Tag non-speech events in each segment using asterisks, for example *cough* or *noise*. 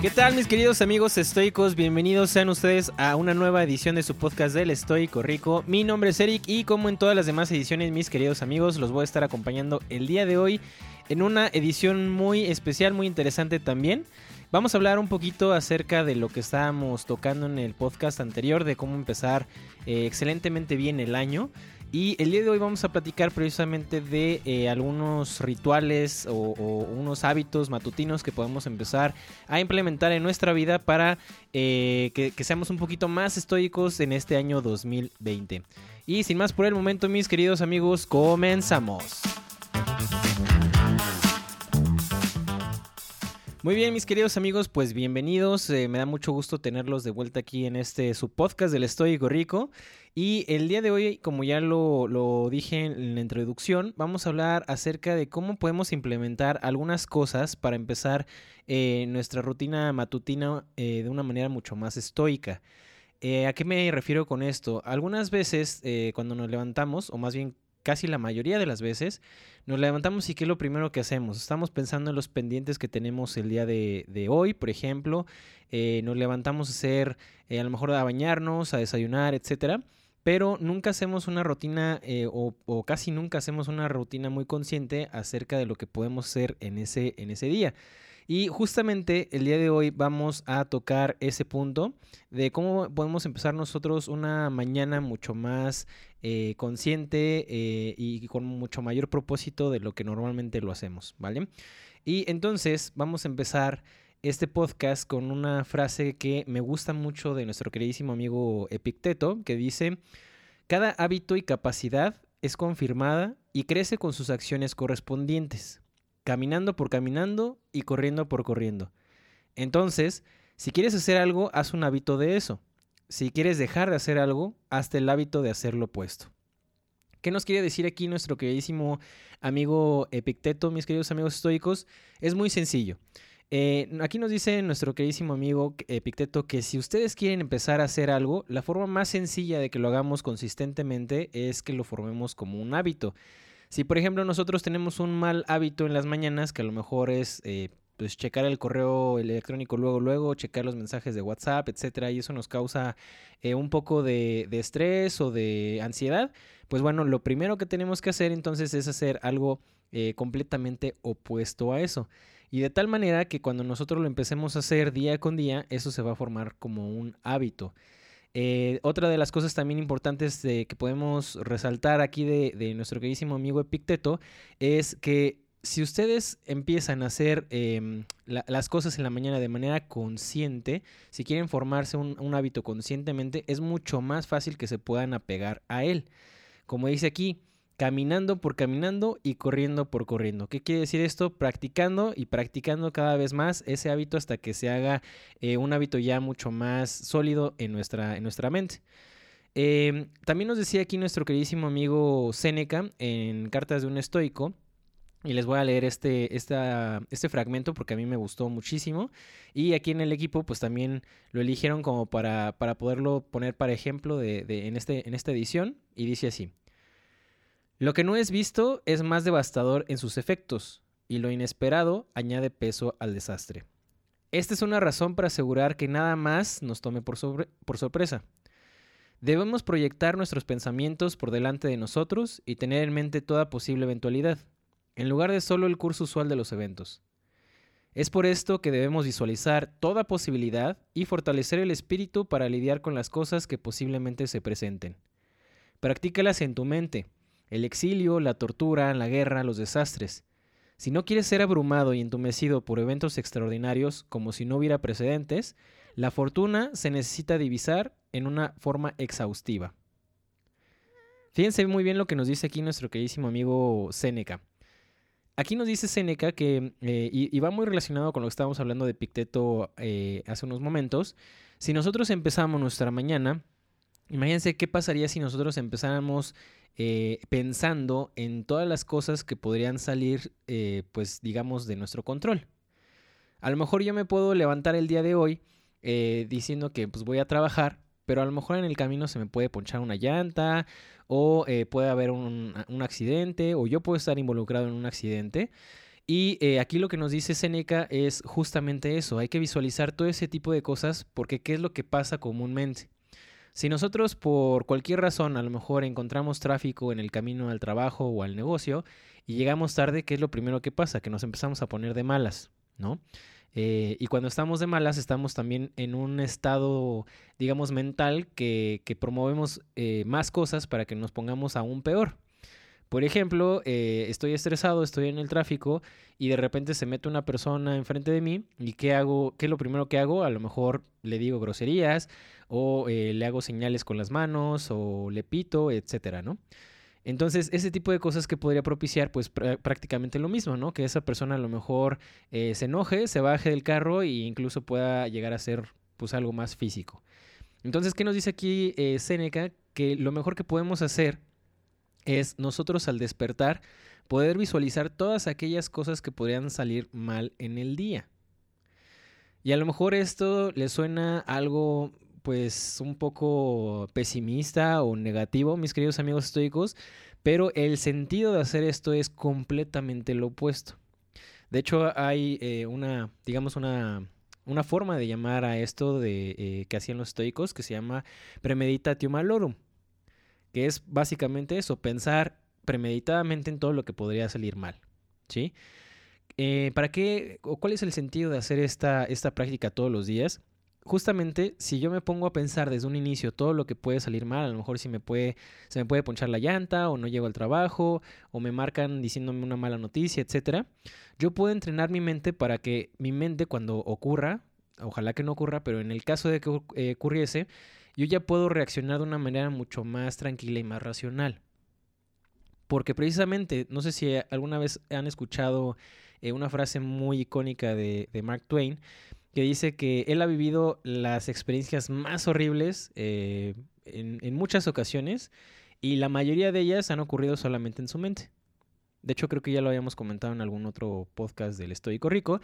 ¿Qué tal mis queridos amigos estoicos? Bienvenidos sean ustedes a una nueva edición de su podcast del Estoico Rico. Mi nombre es Eric y como en todas las demás ediciones mis queridos amigos los voy a estar acompañando el día de hoy en una edición muy especial, muy interesante también. Vamos a hablar un poquito acerca de lo que estábamos tocando en el podcast anterior, de cómo empezar eh, excelentemente bien el año. Y el día de hoy vamos a platicar precisamente de eh, algunos rituales o, unos hábitos matutinos que podemos empezar a implementar en nuestra vida para eh, que, que, seamos un poquito más estoicos en este año 2020. Y sin más por el momento, mis queridos amigos, comenzamos. Muy bien, mis queridos amigos, pues bienvenidos. Eh, me da mucho gusto tenerlos de vuelta aquí en este su podcast del Estoico Rico. Y el día de hoy, como ya lo, dije en la introducción, vamos a hablar acerca de cómo podemos implementar algunas cosas para empezar eh, nuestra rutina matutina eh, de una manera mucho más estoica. ¿A qué me refiero con esto? Algunas veces cuando nos levantamos, o más bien casi la mayoría de las veces, nos levantamos y ¿qué es lo primero que hacemos? Estamos pensando en los pendientes que tenemos el día de, hoy, por ejemplo, eh, nos levantamos a hacer, eh, a lo mejor a bañarnos, a desayunar, etcétera, pero nunca hacemos una rutina eh, o, o, casi nunca hacemos una rutina muy consciente acerca de lo que podemos hacer en ese, en ese día. Y justamente el día de hoy vamos a tocar ese punto de cómo podemos empezar nosotros una mañana mucho más eh, consciente eh, y con mucho mayor propósito de lo que normalmente lo hacemos, ¿vale? Y entonces vamos a empezar este podcast con una frase que me gusta mucho de nuestro queridísimo amigo Epicteto, que dice, cada hábito y capacidad es confirmada y crece con sus acciones correspondientes caminando por caminando y corriendo por corriendo. Entonces, si quieres hacer algo, haz un hábito de eso. Si quieres dejar de hacer algo, hazte el hábito de hacer lo opuesto. ¿Qué nos quiere decir aquí nuestro queridísimo amigo Epicteto, mis queridos amigos estoicos? Es muy sencillo. Eh, aquí nos dice nuestro queridísimo amigo Epicteto que si ustedes quieren empezar a hacer algo, la forma más sencilla de que lo hagamos consistentemente es que lo formemos como un hábito. Si, por ejemplo, nosotros tenemos un mal hábito en las mañanas, que a lo mejor es eh, pues checar el correo electrónico luego, luego, checar los mensajes de WhatsApp, etcétera, y eso nos causa eh, un poco de, estrés o de ansiedad, pues bueno, lo primero que tenemos que hacer entonces es hacer algo eh, completamente opuesto a eso. Y de tal manera que cuando nosotros lo empecemos a hacer día con día, eso se va a formar como un hábito. Eh, otra de las cosas también importantes que podemos resaltar aquí de, nuestro queridísimo amigo Epicteto es que si ustedes empiezan a hacer em, las cosas en la mañana de manera consciente, si quieren formarse un, hábito conscientemente, es mucho más fácil que se puedan apegar a él. Como dice aquí, caminando por caminando y corriendo por corriendo. ¿Qué quiere decir esto? Practicando y practicando cada vez más ese hábito hasta que se haga eh, un hábito ya mucho más sólido en nuestra, en nuestra mente. Em, también nos decía aquí nuestro queridísimo amigo Seneca en Cartas de un Estoico, y les voy a leer este, este fragmento porque a mí me gustó muchísimo. Y aquí en el equipo, pues también lo eligieron como para, para poderlo poner para ejemplo de, en, este, en esta edición. Y dice así. Lo que no es visto es más devastador en sus efectos, y lo inesperado añade peso al desastre. Esta es una razón para asegurar que nada más nos tome por, sorpresa. Debemos proyectar nuestros pensamientos por delante de nosotros y tener en mente toda posible eventualidad, en lugar de solo el curso usual de los eventos. Es por esto que debemos visualizar toda posibilidad y fortalecer el espíritu para lidiar con las cosas que posiblemente se presenten. Practícalas en tu mente, el exilio, la tortura, la guerra, los desastres. Si no quieres ser abrumado y entumecido por eventos extraordinarios como si no hubiera precedentes, la fortuna se necesita divisar en una forma exhaustiva. Fíjense muy bien lo que nos dice aquí nuestro queridísimo amigo Séneca. Aquí nos dice Séneca que, eh, y, va muy relacionado con lo que estábamos hablando de Picteto eh, hace unos momentos, si nosotros empezamos nuestra mañana, imagínense qué pasaría si nosotros empezáramos eh, pensando en todas las cosas que podrían salir, eh, pues digamos, de nuestro control. A lo mejor yo me puedo levantar el día de hoy eh, diciendo que pues voy a trabajar, pero a lo mejor en el camino se me puede ponchar una llanta o puede haber un, accidente o yo puedo estar involucrado en un accidente. Y aquí lo que nos dice Seneca es justamente eso, hay que visualizar todo ese tipo de cosas porque ¿qué es lo que pasa comúnmente? Si nosotros por cualquier razón a lo mejor encontramos tráfico en el camino al trabajo o al negocio y llegamos tarde, ¿qué es lo primero que pasa? Que nos empezamos a poner de malas, ¿no? Eh, y cuando estamos de malas estamos también en un estado, digamos, mental que, promovemos eh, más cosas para que nos pongamos aún peor. Por ejemplo, eh, estoy estresado, estoy en el tráfico y de repente se mete una persona enfrente de mí y ¿qué hago? ¿Qué es lo primero que hago? A lo mejor le digo groserías o eh, le hago señales con las manos o le pito, etcétera, ¿no? Entonces, ese tipo de cosas que podría propiciar, pues prácticamente lo mismo, ¿no? Que esa persona a lo mejor eh, se enoje, se baje del carro e incluso pueda llegar a ser, pues, algo más físico. Entonces, ¿qué nos dice aquí Seneca? Que lo mejor que podemos hacer es nosotros al despertar poder visualizar todas aquellas cosas que podrían salir mal en el día. Y a lo mejor esto le suena algo pues un poco pesimista o negativo, mis queridos amigos estoicos, pero el sentido de hacer esto es completamente lo opuesto. De hecho, hay eh, una, digamos, una, una, forma de llamar a esto de, eh, que hacían los estoicos que se llama premeditatio malorum que es básicamente eso, pensar premeditadamente en todo lo que podría salir mal, ¿sí? Eh, ¿Para qué o cuál es el sentido de hacer esta, esta práctica todos los días? Justamente si yo me pongo a pensar desde un inicio todo lo que puede salir mal, a lo mejor si me puede, se me puede ponchar la llanta o no llego al trabajo o me marcan diciéndome una mala noticia, etcétera, yo puedo entrenar mi mente para que mi mente cuando ocurra, ojalá que no ocurra, pero en el caso de que eh, ocurriese, yo ya puedo reaccionar de una manera mucho más tranquila y más racional. Porque precisamente, no sé si alguna vez han escuchado eh, una frase muy icónica de, Mark Twain, que dice que él ha vivido las experiencias más horribles eh, en, muchas ocasiones y la mayoría de ellas han ocurrido solamente en su mente. De hecho, creo que ya lo habíamos comentado en algún otro podcast del Estoico Rico,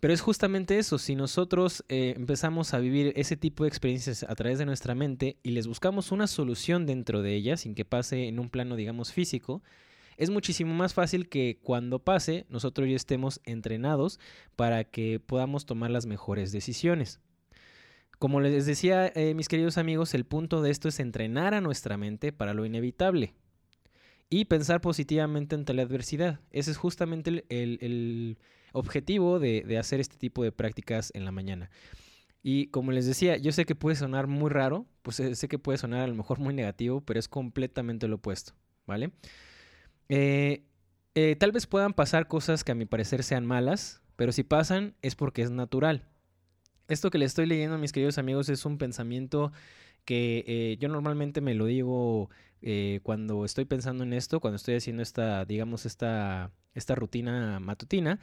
pero es justamente eso, si nosotros eh, empezamos a vivir ese tipo de experiencias a través de nuestra mente y les buscamos una solución dentro de ellas, sin que pase en un plano, digamos, físico, es muchísimo más fácil que cuando pase nosotros ya estemos entrenados para que podamos tomar las mejores decisiones. Como les decía, eh, mis queridos amigos, el punto de esto es entrenar a nuestra mente para lo inevitable y pensar positivamente ante la adversidad. Ese es justamente el objetivo de, hacer este tipo de prácticas en la mañana. Y como les decía, yo sé que puede sonar muy raro, pues eh, sé que puede sonar a lo mejor muy negativo, pero es completamente lo opuesto, ¿vale? Eh, eh, tal vez puedan pasar cosas que a mi parecer sean malas, pero si pasan es porque es natural. Esto que le estoy leyendo, mis queridos amigos, es un pensamiento que yo normalmente me lo digo cuando estoy pensando en esto, cuando estoy haciendo esta, digamos, esta, esta rutina matutina.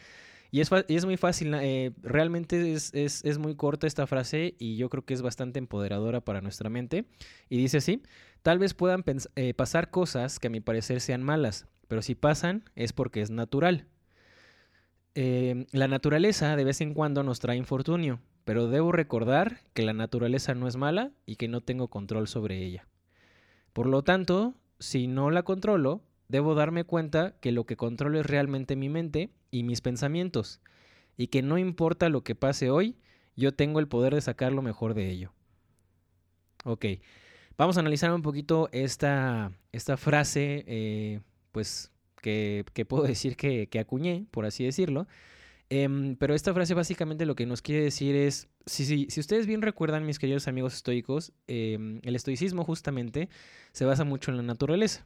Y es, muy fácil, eh, realmente es, muy corta esta frase y yo creo que es bastante empoderadora para nuestra mente. Y dice así, tal vez puedan eh, pasar cosas que a mi parecer sean malas, pero si pasan es porque es natural. Em, la naturaleza de vez en cuando nos trae infortunio, pero debo recordar que la naturaleza no es mala y que no tengo control sobre ella. Por lo tanto, si no la controlo, debo darme cuenta que lo que controlo es realmente mi mente y mis pensamientos, y que no importa lo que pase hoy, yo tengo el poder de sacar lo mejor de ello. Ok, vamos a analizar un poquito esta, esta frase, eh, pues que, puedo *laughs* decir que, acuñé, por así decirlo. Em, pero esta frase básicamente lo que nos quiere decir es, si, si, si ustedes bien recuerdan, mis queridos amigos estoicos, em, el estoicismo justamente se basa mucho en la naturaleza.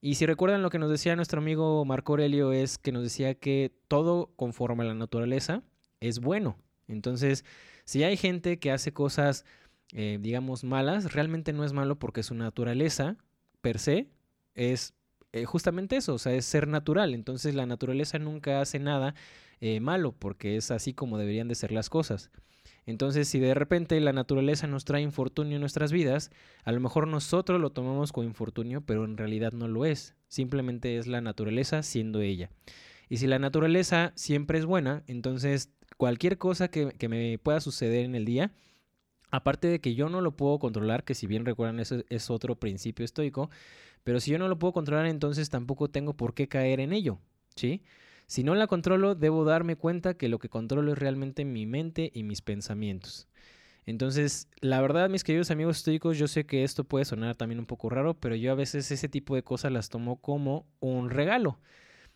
Y si recuerdan lo que nos decía nuestro amigo Marco Aurelio es que nos decía que todo conforme a la naturaleza es bueno. Entonces, si hay gente que hace cosas, eh, digamos, malas, realmente no es malo porque su naturaleza per se es eh, justamente eso, o sea, es ser natural. Entonces la naturaleza nunca hace nada eh, malo porque es así como deberían de ser las cosas. Entonces, si de repente la naturaleza nos trae infortunio en nuestras vidas, a lo mejor nosotros lo tomamos como infortunio, pero en realidad no lo es. Simplemente es la naturaleza siendo ella. Y si la naturaleza siempre es buena, entonces cualquier cosa que, me pueda suceder en el día, aparte de que yo no lo puedo controlar, que si bien recuerdan eso es otro principio estoico, pero si yo no lo puedo controlar, entonces tampoco tengo por qué caer en ello, ¿sí? Si no la controlo, debo darme cuenta que lo que controlo es realmente mi mente y mis pensamientos. Entonces, la verdad, mis queridos amigos estoicos, yo sé que esto puede sonar también un poco raro, pero yo a veces ese tipo de cosas las tomo como un regalo.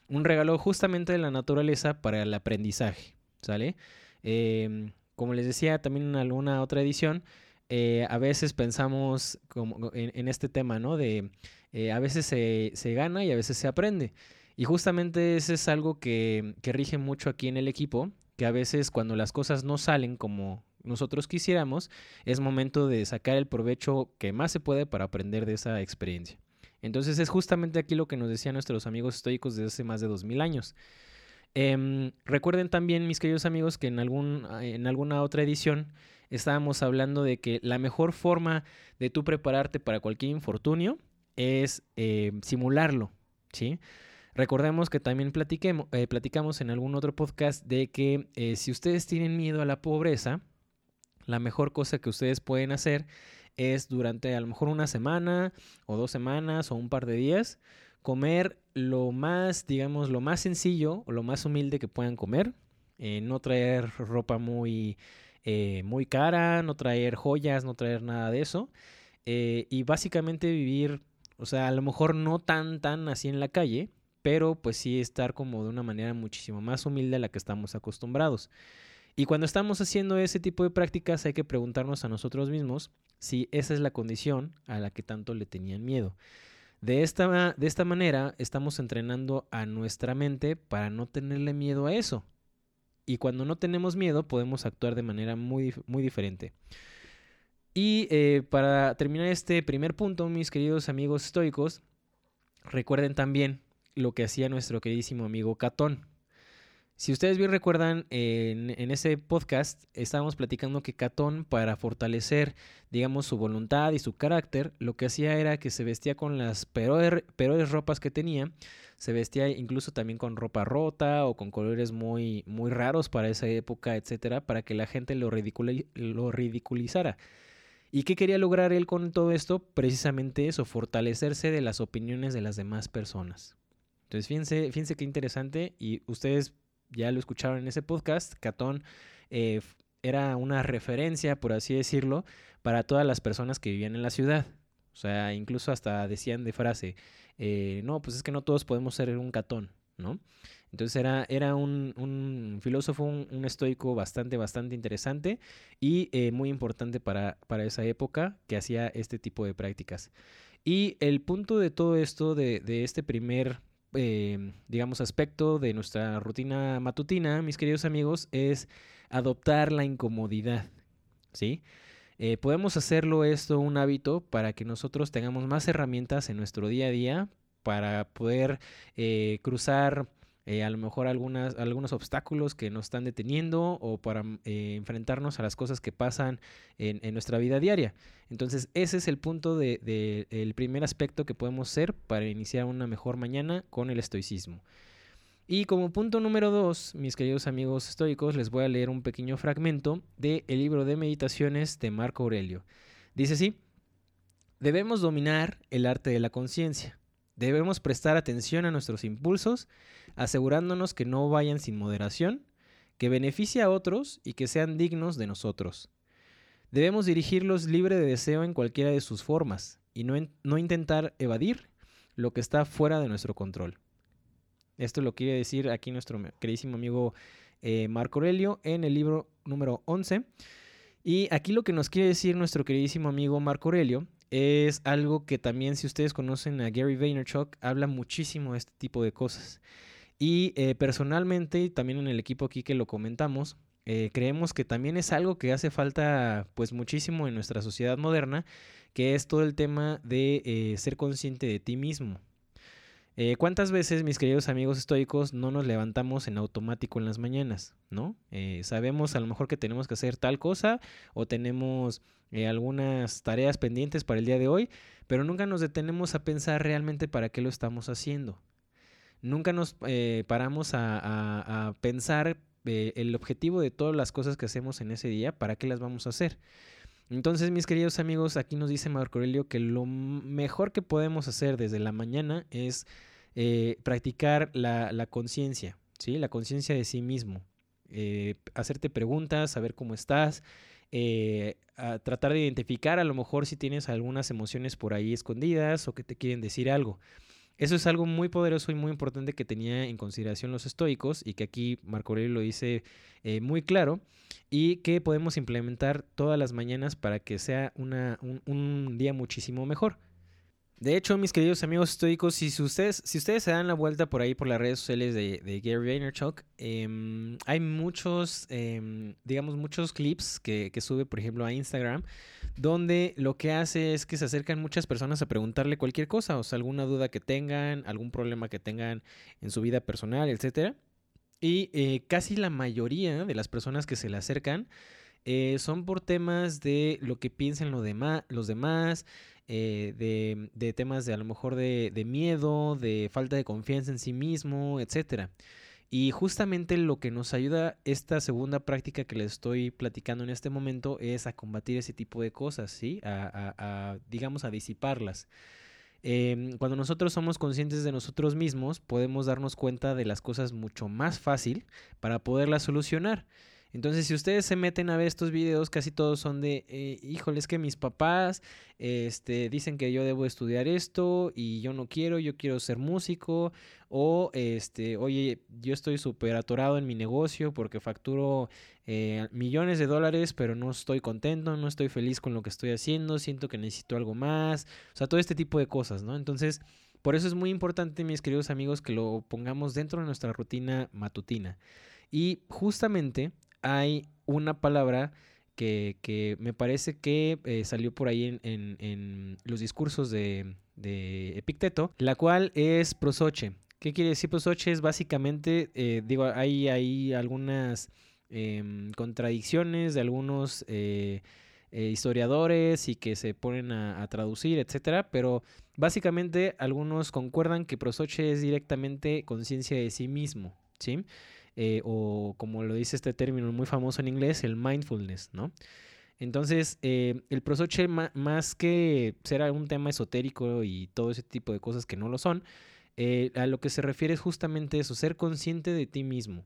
Un regalo justamente de la naturaleza para el aprendizaje, ¿sale? Em, como les decía también en alguna otra edición, eh, a veces pensamos como en, este tema, ¿no? De eh, a veces se, gana y a veces se aprende. Y justamente eso es algo que, que rige mucho aquí en el equipo, que a veces cuando las cosas no salen como, nosotros quisiéramos, es momento de sacar el provecho que más se puede para aprender de esa experiencia. Entonces es justamente aquí lo que nos decían nuestros amigos estoicos desde hace más de 2000 años. Em, recuerden también, mis queridos amigos, que en, algún, en alguna otra edición estábamos hablando de que la mejor forma de tú prepararte para cualquier infortunio es eh, simularlo, ¿sí? Recordemos que también eh, platicamos en algún otro podcast de que eh, si ustedes tienen miedo a la pobreza, la mejor cosa que ustedes pueden hacer es durante a lo mejor una semana o dos semanas o un par de días comer lo más, digamos, lo más sencillo o lo más humilde que puedan comer. Eh, no traer ropa muy, muy cara, no traer joyas, no traer nada de eso. Y básicamente vivir, o sea, a lo mejor no tan, tan así en la calle, pero pues sí estar como de una manera muchísimo más humilde a la que estamos acostumbrados. Y cuando estamos haciendo ese tipo de prácticas hay que preguntarnos a nosotros mismos si esa es la condición a la que tanto le tenían miedo. De esta, de esta manera estamos entrenando a nuestra mente para no tenerle miedo a eso. Y cuando no tenemos miedo podemos actuar de manera muy, muy diferente. Y eh, para terminar este primer punto, mis queridos amigos estoicos, recuerden también lo que hacía nuestro queridísimo amigo Catón. Si ustedes bien recuerdan, en, ese podcast estábamos platicando que Catón, para fortalecer, digamos, su voluntad y su carácter, lo que hacía era que se vestía con las peores, ropas que tenía, se vestía incluso también con ropa rota o con colores muy, muy raros para esa época, etcétera, para que la gente lo, lo ridiculizara. ¿Y qué quería lograr él con todo esto? Precisamente eso, fortalecerse de las opiniones de las demás personas. Entonces, fíjense, fíjense qué interesante y ustedes ya lo escucharon en ese podcast, Catón eh, era una referencia, por así decirlo, para todas las personas que vivían en la ciudad. O sea, incluso hasta decían de frase, eh, no, pues es que no todos podemos ser un Catón, ¿no? Entonces era, era un, filósofo, un, estoico bastante, bastante interesante y eh, muy importante para, para, esa época que hacía este tipo de prácticas. Y el punto de todo esto, de, de este primer eh, digamos, aspecto de nuestra rutina matutina, mis queridos amigos, es adoptar la incomodidad, ¿sí? Eh, podemos hacerlo esto un hábito para que nosotros tengamos más herramientas en nuestro día a día para poder eh, cruzar eh, a lo mejor algunos obstáculos que nos están deteniendo o para mm, eh, enfrentarnos a las cosas que pasan en, nuestra vida diaria. Entonces ese es el punto del de, el primer aspecto que podemos hacer para iniciar una mejor mañana con el estoicismo. Y como punto número dos, mis queridos amigos estoicos, les voy a leer un pequeño fragmento del libro de meditaciones de Marco Aurelio. Dice así, debemos dominar el arte de la conciencia, debemos prestar atención a nuestros impulsos asegurándonos que no vayan sin moderación, que beneficie a otros y que sean dignos de nosotros. Debemos dirigirlos libre de deseo en cualquiera de sus formas y no, no intentar evadir lo que está fuera de nuestro control. Esto lo quiere decir aquí nuestro queridísimo amigo eh, Marco Aurelio en el libro número 11. Y aquí lo que nos quiere decir nuestro queridísimo amigo Marco Aurelio es algo que también si ustedes conocen a Gary Vaynerchuk habla muchísimo de este tipo de cosas. Y eh, personalmente, también en el equipo aquí que lo comentamos, eh, creemos que también es algo que hace falta pues muchísimo en nuestra sociedad moderna, que es todo el tema de eh, ser consciente de ti mismo. ¿Cuántas veces, mis queridos amigos estoicos, no nos levantamos en automático en las mañanas? ¿No? sabemos a lo mejor que tenemos que hacer tal cosa o tenemos algunas tareas pendientes para el día de hoy, pero nunca nos detenemos a pensar realmente para qué lo estamos haciendo nunca nos eh, paramos a, pensar eh, el objetivo de todas las cosas que hacemos en ese día, para qué las vamos a hacer. Entonces, mis queridos amigos, aquí nos dice Marco Aurelio que lo mejor que podemos hacer desde la mañana es eh, practicar la, conciencia, ¿sí? La conciencia de sí mismo. Eh, hacerte preguntas, saber cómo estás, eh, tratar de identificar a lo mejor si tienes algunas emociones por ahí escondidas o que te quieren decir algo. Eso es algo muy poderoso y muy importante que tenía en consideración los estoicos y que aquí Marco Aurelio lo dice eh, muy claro y que podemos implementar todas las mañanas para que sea una, un día muchísimo mejor. De hecho, mis queridos amigos estoicos, si ustedes, si ustedes se dan la vuelta por ahí por las redes sociales de, Gary Vaynerchuk, em, hay muchos, em, digamos, muchos clips que, sube, por ejemplo, a Instagram, donde lo que hace es que se acercan muchas personas a preguntarle cualquier cosa, o sea, alguna duda que tengan, algún problema que tengan en su vida personal, etcétera. Y eh, casi la mayoría de las personas que se le acercan eh, son por temas de lo que piensan los demás, eh, de, temas de a lo mejor de, miedo, de falta de confianza en sí mismo, etc. Y justamente lo que nos ayuda esta segunda práctica que les estoy platicando en este momento es a combatir ese tipo de cosas, ¿sí? A, digamos, a disiparlas. Em, cuando nosotros somos conscientes de nosotros mismos, podemos darnos cuenta de las cosas mucho más fácil para poderlas solucionar. Entonces, si ustedes se meten a ver estos videos, casi todos son de, eh, híjole, es que mis papás este, dicen que yo debo estudiar esto y yo no quiero, yo quiero ser músico. O, este, oye, yo estoy súper atorado en mi negocio porque facturo eh, millones de dólares, pero no estoy contento, no estoy feliz con lo que estoy haciendo, siento que necesito algo más. O sea, todo este tipo de cosas, ¿no? Entonces, por eso es muy importante, mis queridos amigos, que lo pongamos dentro de nuestra rutina matutina. Y justamente hay una palabra que, me parece que eh, salió por ahí en, los discursos de, Epicteto, la cual es prosoche. ¿Qué quiere decir prosoche? Es básicamente, eh, digo, hay, hay algunas em, contradicciones de algunos eh, historiadores y que se ponen a, a, traducir, etcétera, pero básicamente algunos concuerdan que prosoche es directamente conciencia de sí mismo, ¿sí? Eh, o como lo dice este término muy famoso en inglés, el mindfulness, ¿no? Entonces, eh, el prosoche, más que ser un tema esotérico y todo ese tipo de cosas que no lo son, eh, a lo que se refiere es justamente eso, ser consciente de ti mismo.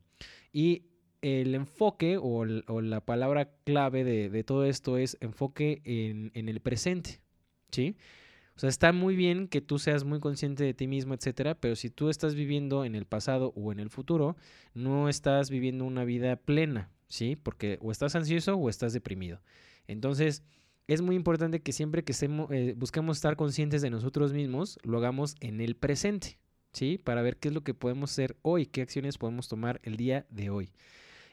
Y el enfoque o, la palabra clave de, todo esto es enfoque en, en el presente, ¿sí? O sea, está muy bien que tú seas muy consciente de ti mismo, etcétera, pero si tú estás viviendo en el pasado o en el futuro, no estás viviendo una vida plena, ¿sí? Porque o estás ansioso o estás deprimido. Entonces, es muy importante que siempre que eh, busquemos estar conscientes de nosotros mismos, lo hagamos en el presente, ¿sí? Para ver qué es lo que podemos hacer hoy, qué acciones podemos tomar el día de hoy.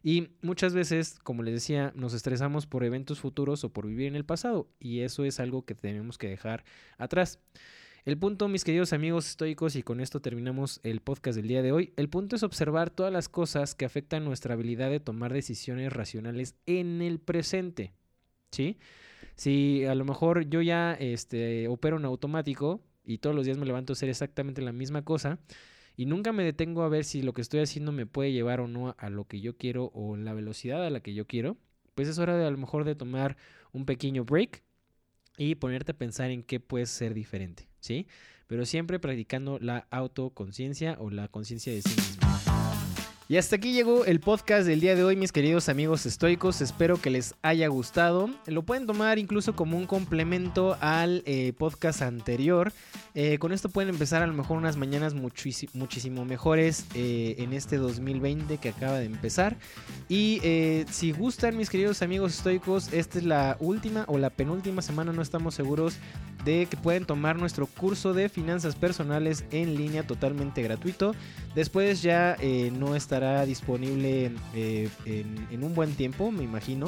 Y muchas veces, como les decía, nos estresamos por eventos futuros o por vivir en el pasado. Y eso es algo que tenemos que dejar atrás. El punto, mis queridos amigos estoicos, y con esto terminamos el podcast del día de hoy, el punto es observar todas las cosas que afectan nuestra habilidad de tomar decisiones racionales en el presente. ¿Sí? Si a lo mejor yo ya este, opero en automático y todos los días me levanto a hacer exactamente la misma cosa, y nunca me detengo a ver si lo que estoy haciendo me puede llevar o no a lo que yo quiero o la velocidad a la que yo quiero, pues es hora de a lo mejor de tomar un pequeño break y ponerte a pensar en qué puede ser diferente, ¿sí? Pero siempre practicando la autoconciencia o la conciencia de sí mismo. Y hasta aquí llegó el podcast del día de hoy, mis queridos amigos estoicos. Espero que les haya gustado. Lo pueden tomar incluso como un complemento al eh, podcast anterior. Eh, con esto pueden empezar a lo mejor unas mañanas muchísimo mejores eh, en este 2020 que acaba de empezar. Y si gustan, mis queridos amigos estoicos, esta es la última o la penúltima semana, no estamos seguros de que pueden tomar nuestro curso de finanzas personales en línea totalmente gratuito. Después ya no está estará disponible eh, en, un buen tiempo, me imagino.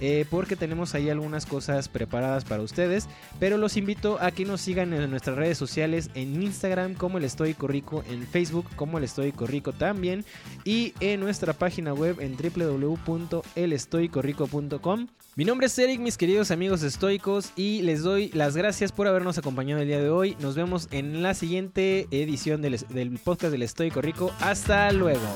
Eh, porque tenemos ahí algunas cosas preparadas para ustedes. Pero los invito a que nos sigan en nuestras redes sociales, en Instagram como el Estoy Rico, en Facebook como el Estoy Rico también, y en nuestra página web en www.elestoicorrico.com. Mi nombre es Eric, mis queridos amigos estoicos, y les doy las gracias por habernos acompañado el día de hoy. Nos vemos en la siguiente edición del, del podcast del Estoico Rico. Hasta luego.